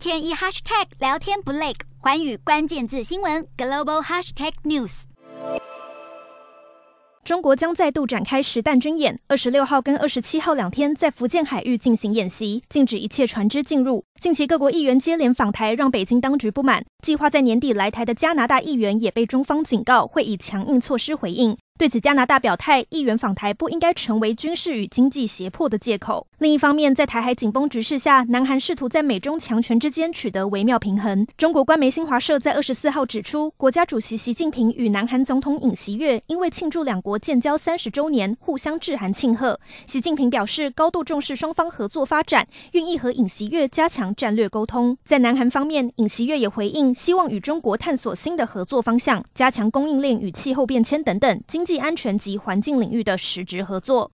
天一 hashtag 聊天不累，寰宇关键字新闻 global hashtag news。中国将再度展开实弹军演，二十六号跟二十七号两天在福建海域进行演习，禁止一切船只进入。近期各国议员接连访台，让北京当局不满。计划在年底来台的加拿大议员也被中方警告，会以强硬措施回应。对此，加拿大表态，议员访台不应该成为军事与经济胁迫的借口。另一方面，在台海紧绷局势下，南韩试图在美中强权之间取得微妙平衡。中国官媒新华社在二十四号指出，国家主席习近平与南韩总统尹锡悦因为庆祝两国建交三十周年，互相致函庆贺。习近平表示，高度重视双方合作发展，愿意和尹锡悦加强战略沟通。在南韩方面，尹锡悦也回应，希望与中国探索新的合作方向，加强供应链与气候变迁等等经。安全及环境领域的实质合作。